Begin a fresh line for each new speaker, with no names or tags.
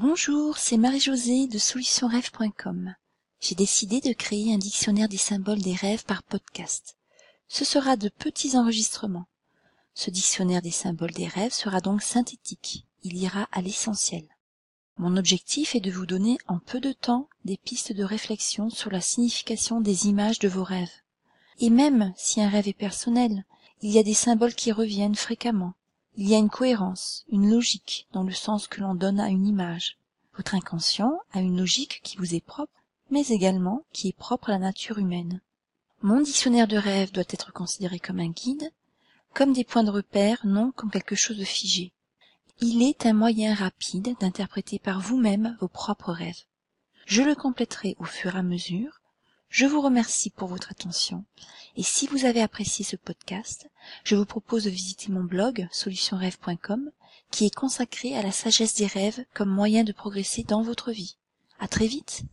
Bonjour, c'est Marie-Josée de solutionrêve.com. J'ai décidé de créer un dictionnaire des symboles des rêves par podcast. Ce sera de petits enregistrements. Ce dictionnaire des symboles des rêves sera donc synthétique. Il ira à l'essentiel. Mon objectif est de vous donner en peu de temps des pistes de réflexion sur la signification des images de vos rêves. Et même si un rêve est personnel, il y a des symboles qui reviennent fréquemment. Il y a une cohérence, une logique dans le sens que l'on donne à une image. Votre inconscient a une logique qui vous est propre, mais également qui est propre à la nature humaine. Mon dictionnaire de rêves doit être considéré comme un guide, comme des points de repère, non comme quelque chose de figé. Il est un moyen rapide d'interpréter par vous-même vos propres rêves. Je le compléterai au fur et à mesure. Je vous remercie pour votre attention et si vous avez apprécié ce podcast, je vous propose de visiter mon blog solutionrêve.com qui est consacré à la sagesse des rêves comme moyen de progresser dans votre vie. À très vite!